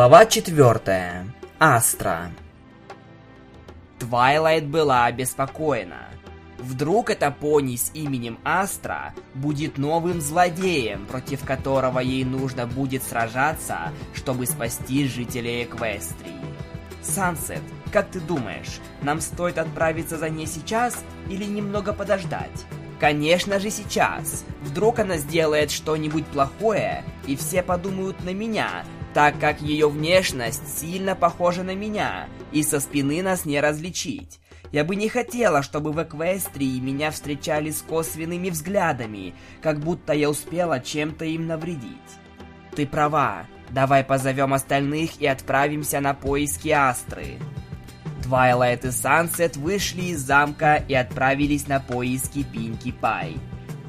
Глава четвертая. Астра. Твайлайт была обеспокоена. Вдруг эта пони с именем Астра будет новым злодеем, против которого ей нужно будет сражаться, чтобы спасти жителей Эквестрии. Сансет, как ты думаешь, нам стоит отправиться за ней сейчас или немного подождать? Конечно же сейчас. Вдруг она сделает что-нибудь плохое, и все подумают на меня, так как ее внешность сильно похожа на меня, и со спины нас не различить. Я бы не хотела, чтобы в Эквестрии меня встречали с косвенными взглядами, как будто я успела чем-то им навредить. Ты права, давай позовем остальных и отправимся на поиски Астры. Твайлайт и Сансет вышли из замка и отправились на поиски Пинки Пай.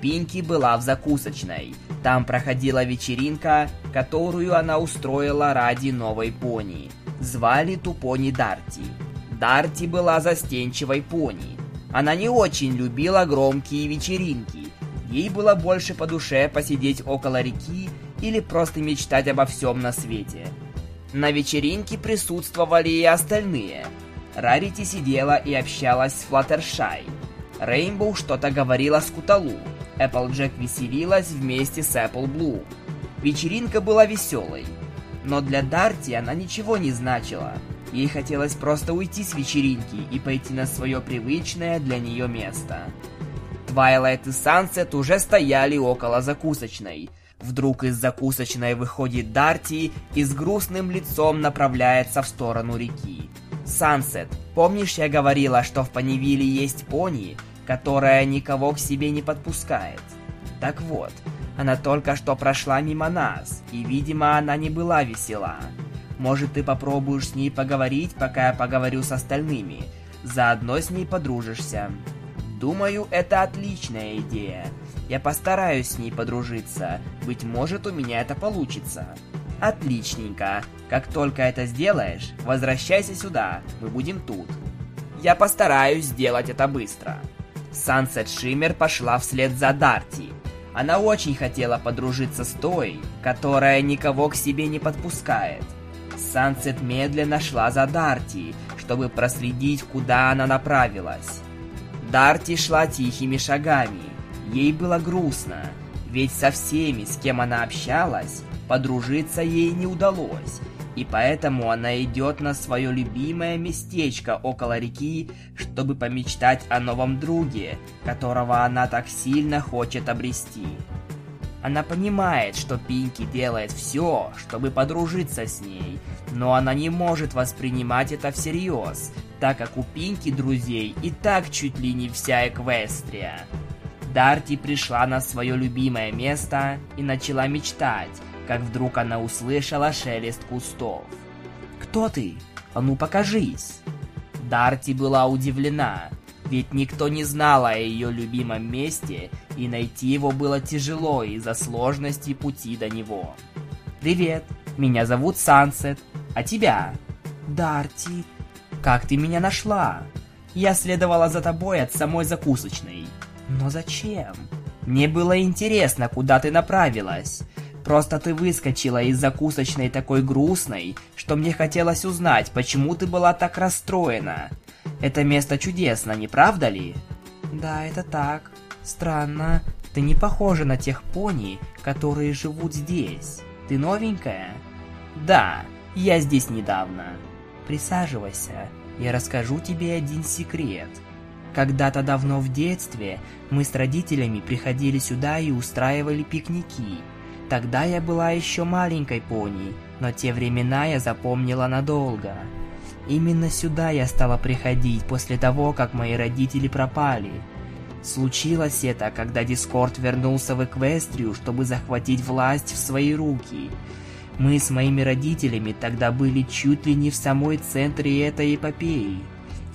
Пинки была в закусочной. Там проходила вечеринка, которую она устроила ради новой пони. Звали ту пони Дарти. Дарти была застенчивой пони. Она не очень любила громкие вечеринки. Ей было больше по душе посидеть около реки или просто мечтать обо всем на свете. На вечеринке присутствовали и остальные. Рарити сидела и общалась с Флаттершай. Рейнбоу что-то говорила с Эпплджек веселилась вместе с Apple Blue. Вечеринка была веселой. Но для Дарти она ничего не значила. Ей хотелось просто уйти с вечеринки и пойти на свое привычное для нее место. Твайлайт и Сансет уже стояли около закусочной. Вдруг из закусочной выходит Дарти и с грустным лицом направляется в сторону реки. Сансет, помнишь, я говорила, что в Панивиле есть пони, которая никого к себе не подпускает? Так вот, она только что прошла мимо нас, и, видимо, она не была весела. Может, ты попробуешь с ней поговорить, пока я поговорю с остальными. Заодно с ней подружишься. Думаю, это отличная идея. Я постараюсь с ней подружиться. Быть может, у меня это получится. Отличненько. Как только это сделаешь, возвращайся сюда. Мы будем тут. Я постараюсь сделать это быстро. Сансет Шиммер пошла вслед за Дарти. Она очень хотела подружиться с той, которая никого к себе не подпускает. Сансет медленно шла за Дарти, чтобы проследить, куда она направилась. Дарти шла тихими шагами. Ей было грустно, ведь со всеми, с кем она общалась, подружиться ей не удалось, и поэтому она идет на свое любимое местечко около реки, чтобы помечтать о новом друге, которого она так сильно хочет обрести. Она понимает, что Пинки делает все, чтобы подружиться с ней, но она не может воспринимать это всерьез, так как у Пинки друзей и так чуть ли не вся Эквестрия. Дарти пришла на свое любимое место и начала мечтать, как вдруг она услышала шелест кустов. «Кто ты? А ну покажись!» Дарти была удивлена, ведь никто не знал о ее любимом месте, и найти его было тяжело из-за сложности пути до него. «Привет, меня зовут Сансет, а тебя?» «Дарти, как ты меня нашла?» «Я следовала за тобой от самой закусочной». «Но зачем?» «Мне было интересно, куда ты направилась. Просто ты выскочила из закусочной такой грустной, что мне хотелось узнать, почему ты была так расстроена. Это место чудесно, не правда ли? Да, это так. Странно. Ты не похожа на тех пони, которые живут здесь. Ты новенькая? Да, я здесь недавно. Присаживайся, я расскажу тебе один секрет. Когда-то давно в детстве мы с родителями приходили сюда и устраивали пикники – Тогда я была еще маленькой пони, но те времена я запомнила надолго. Именно сюда я стала приходить после того, как мои родители пропали. Случилось это, когда Дискорд вернулся в Эквестрию, чтобы захватить власть в свои руки. Мы с моими родителями тогда были чуть ли не в самой центре этой эпопеи.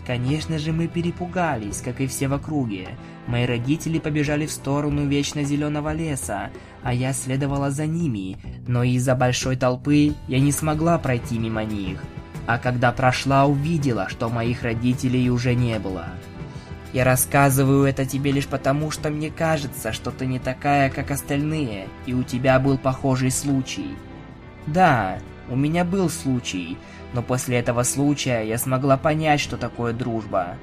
Конечно же, мы перепугались, как и все в округе. Мои родители побежали в сторону вечно зеленого леса, а я следовала за ними, но из-за большой толпы я не смогла пройти мимо них. А когда прошла, увидела, что моих родителей уже не было. Я рассказываю это тебе лишь потому, что мне кажется, что ты не такая, как остальные, и у тебя был похожий случай. Да, У меня был случай, но после этого случая я смогла понять, что такое дружба.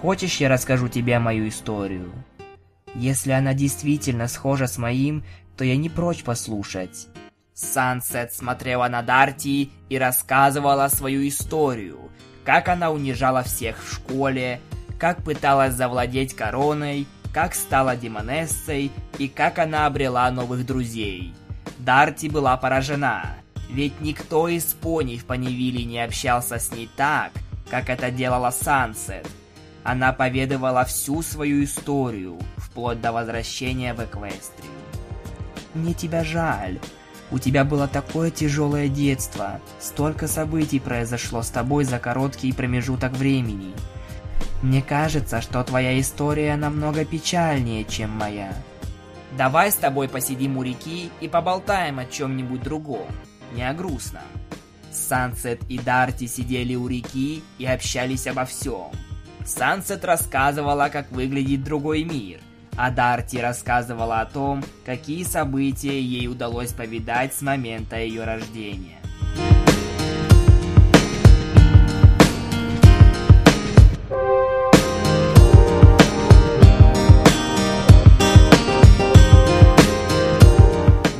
Хочешь, я расскажу тебе мою историю? Если она действительно схожа с моим, то я не прочь послушать. Сансет смотрела на Дарти и рассказывала свою историю, как она унижала всех в школе, как пыталась завладеть короной, как стала демонессой и как она обрела новых друзей. Дарти была поражена, ведь никто из пони в Панивиле не общался с ней так, как это делала Сансет. Она поведывала всю свою историю, вплоть до возвращения в Эквестрию. «Мне тебя жаль. У тебя было такое тяжелое детство. Столько событий произошло с тобой за короткий промежуток времени. Мне кажется, что твоя история намного печальнее, чем моя. Давай с тобой посидим у реки и поболтаем о чем-нибудь другом, не о грустном. Сансет и Дарти сидели у реки и общались обо всем. Сансет рассказывала, как выглядит другой мир, а Дарти рассказывала о том, какие события ей удалось повидать с момента ее рождения.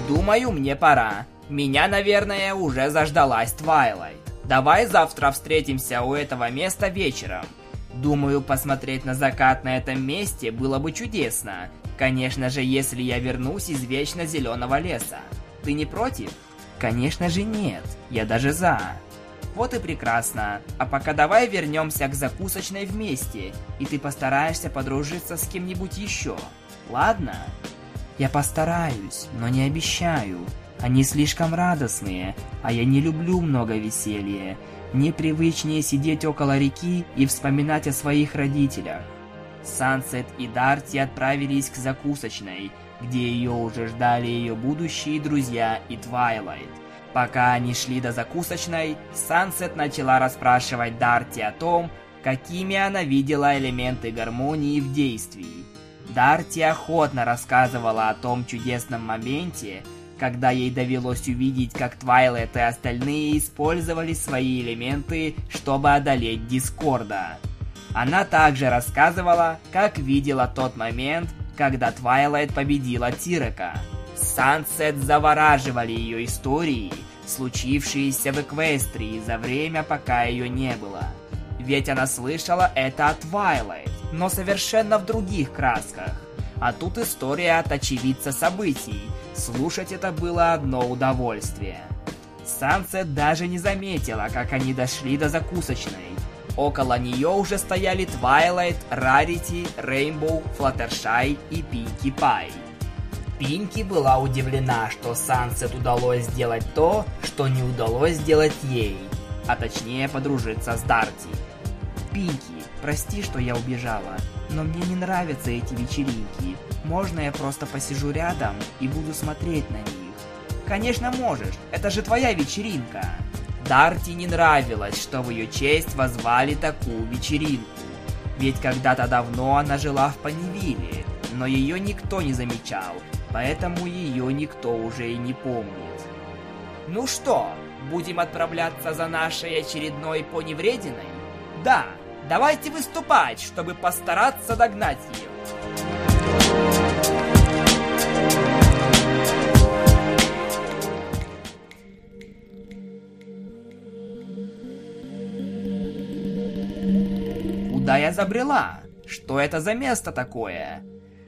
Думаю, мне пора. Меня, наверное, уже заждалась Твайлайт. Давай завтра встретимся у этого места вечером. Думаю, посмотреть на закат на этом месте было бы чудесно. Конечно же, если я вернусь из вечно зеленого леса. Ты не против? Конечно же нет. Я даже за. Вот и прекрасно. А пока давай вернемся к закусочной вместе, и ты постараешься подружиться с кем-нибудь еще. Ладно? Я постараюсь, но не обещаю. Они слишком радостные, а я не люблю много веселья. Мне привычнее сидеть около реки и вспоминать о своих родителях. Сансет и Дарти отправились к закусочной, где ее уже ждали ее будущие друзья и Твайлайт. Пока они шли до закусочной, Сансет начала расспрашивать Дарти о том, какими она видела элементы гармонии в действии. Дарти охотно рассказывала о том чудесном моменте, когда ей довелось увидеть, как Твайлет и остальные использовали свои элементы, чтобы одолеть Дискорда. Она также рассказывала, как видела тот момент, когда Твайлайт победила Тирека. Сансет завораживали ее истории, случившиеся в Эквестрии за время, пока ее не было. Ведь она слышала это от Твайлайт но совершенно в других красках. А тут история от очевидца событий. Слушать это было одно удовольствие. Сансет даже не заметила, как они дошли до закусочной. Около нее уже стояли Твайлайт, Рарити, Рейнбоу, Флаттершай и Пинки Пай. Пинки была удивлена, что Сансет удалось сделать то, что не удалось сделать ей, а точнее подружиться с Дарти. Пинки, прости, что я убежала, но мне не нравятся эти вечеринки. Можно я просто посижу рядом и буду смотреть на них? Конечно можешь, это же твоя вечеринка. Дарти не нравилось, что в ее честь возвали такую вечеринку. Ведь когда-то давно она жила в Панивиле, но ее никто не замечал, поэтому ее никто уже и не помнит. Ну что, будем отправляться за нашей очередной поневрединой? Да, Давайте выступать, чтобы постараться догнать ее. Куда я забрела? Что это за место такое?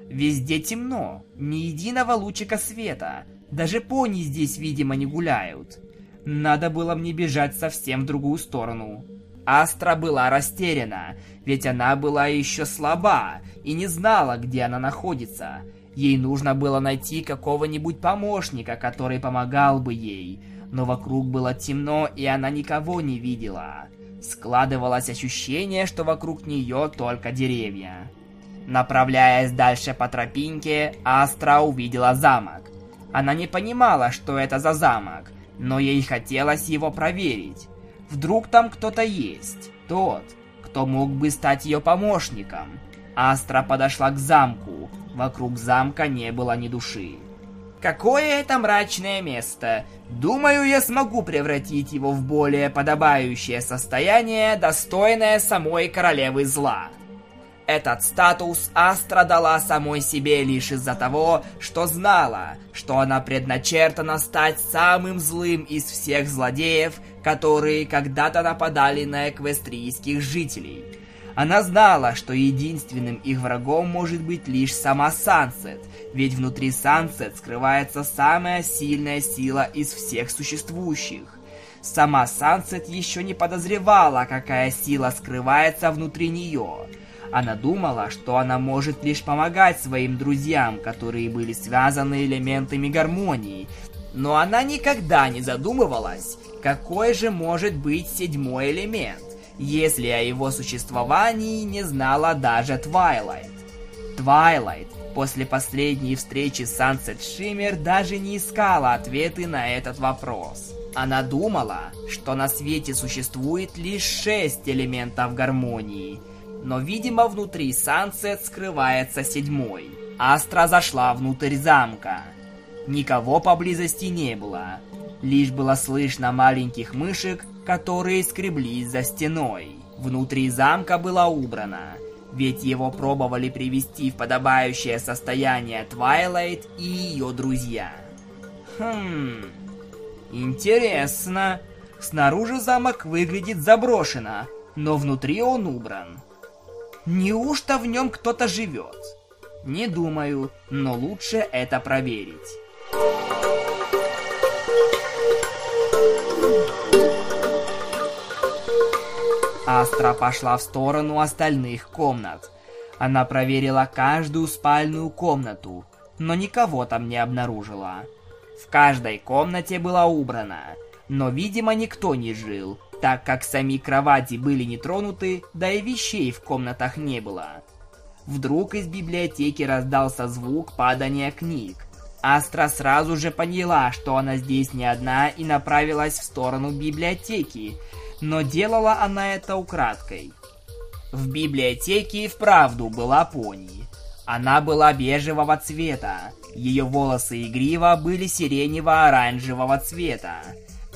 Везде темно, ни единого лучика света. Даже пони здесь, видимо, не гуляют. Надо было мне бежать совсем в другую сторону. Астра была растеряна, ведь она была еще слаба и не знала, где она находится. Ей нужно было найти какого-нибудь помощника, который помогал бы ей. Но вокруг было темно, и она никого не видела. Складывалось ощущение, что вокруг нее только деревья. Направляясь дальше по тропинке, Астра увидела замок. Она не понимала, что это за замок, но ей хотелось его проверить. Вдруг там кто-то есть. Тот, кто мог бы стать ее помощником. Астра подошла к замку. Вокруг замка не было ни души. Какое это мрачное место. Думаю, я смогу превратить его в более подобающее состояние, достойное самой королевы зла. Этот статус Астра дала самой себе лишь из-за того, что знала, что она предначертана стать самым злым из всех злодеев, которые когда-то нападали на эквестрийских жителей. Она знала, что единственным их врагом может быть лишь сама Сансет, ведь внутри Сансет скрывается самая сильная сила из всех существующих. Сама Сансет еще не подозревала, какая сила скрывается внутри нее. Она думала, что она может лишь помогать своим друзьям, которые были связаны элементами гармонии, но она никогда не задумывалась, какой же может быть седьмой элемент если о его существовании не знала даже Твайлайт. Твайлайт после последней встречи с Сансет Шиммер даже не искала ответы на этот вопрос. Она думала, что на свете существует лишь шесть элементов гармонии, но, видимо, внутри Сансет скрывается седьмой. Астра зашла внутрь замка. Никого поблизости не было. Лишь было слышно маленьких мышек, которые скреблись за стеной. Внутри замка было убрано, ведь его пробовали привести в подобающее состояние Твайлайт и ее друзья. Хм, интересно. Снаружи замок выглядит заброшено, но внутри он убран. Неужто в нем кто-то живет? Не думаю, но лучше это проверить. Астра пошла в сторону остальных комнат. Она проверила каждую спальную комнату, но никого там не обнаружила. В каждой комнате была убрана, но, видимо, никто не жил, так как сами кровати были не тронуты, да и вещей в комнатах не было. Вдруг из библиотеки раздался звук падания книг. Астра сразу же поняла, что она здесь не одна и направилась в сторону библиотеки, но делала она это украдкой. В библиотеке и вправду была пони. Она была бежевого цвета, ее волосы и грива были сиренево-оранжевого цвета,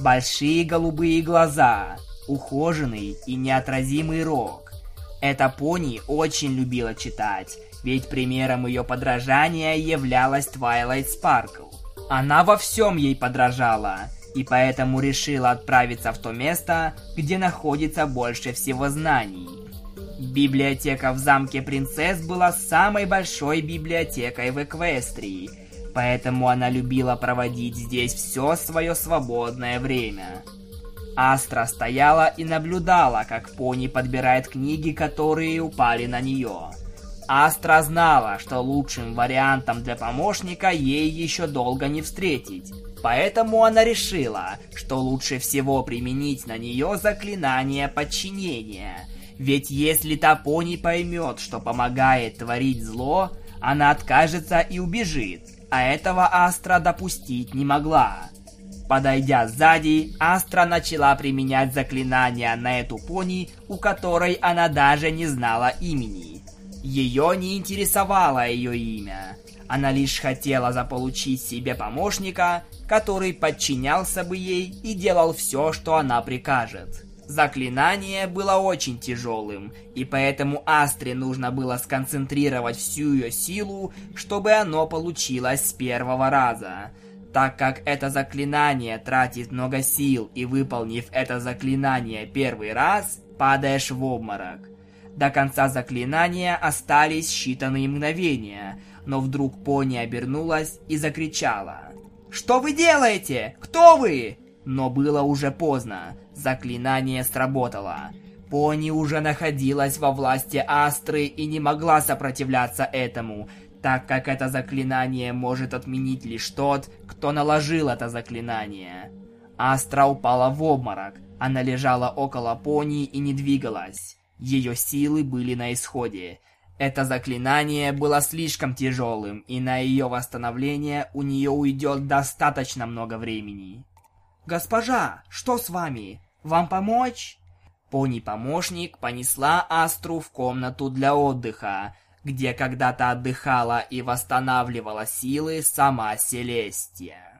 большие голубые глаза, ухоженный и неотразимый рог. Эта пони очень любила читать, ведь примером ее подражания являлась Твайлайт Спаркл. Она во всем ей подражала – и поэтому решила отправиться в то место, где находится больше всего знаний. Библиотека в замке принцесс была самой большой библиотекой в Эквестрии, поэтому она любила проводить здесь все свое свободное время. Астра стояла и наблюдала, как пони подбирает книги, которые упали на нее. Астра знала, что лучшим вариантом для помощника ей еще долго не встретить, Поэтому она решила, что лучше всего применить на нее заклинание подчинения. Ведь если Тапо не поймет, что помогает творить зло, она откажется и убежит, а этого Астра допустить не могла. Подойдя сзади, Астра начала применять заклинание на эту пони, у которой она даже не знала имени. Ее не интересовало ее имя. Она лишь хотела заполучить себе помощника, который подчинялся бы ей и делал все, что она прикажет. Заклинание было очень тяжелым, и поэтому Астре нужно было сконцентрировать всю ее силу, чтобы оно получилось с первого раза. Так как это заклинание тратит много сил, и выполнив это заклинание первый раз, падаешь в обморок. До конца заклинания остались считанные мгновения, но вдруг пони обернулась и закричала. «Что вы делаете? Кто вы?» Но было уже поздно. Заклинание сработало. Пони уже находилась во власти Астры и не могла сопротивляться этому, так как это заклинание может отменить лишь тот, кто наложил это заклинание. Астра упала в обморок. Она лежала около пони и не двигалась. Ее силы были на исходе. Это заклинание было слишком тяжелым, и на ее восстановление у нее уйдет достаточно много времени. «Госпожа, что с вами? Вам помочь?» Пони-помощник понесла Астру в комнату для отдыха, где когда-то отдыхала и восстанавливала силы сама Селестия.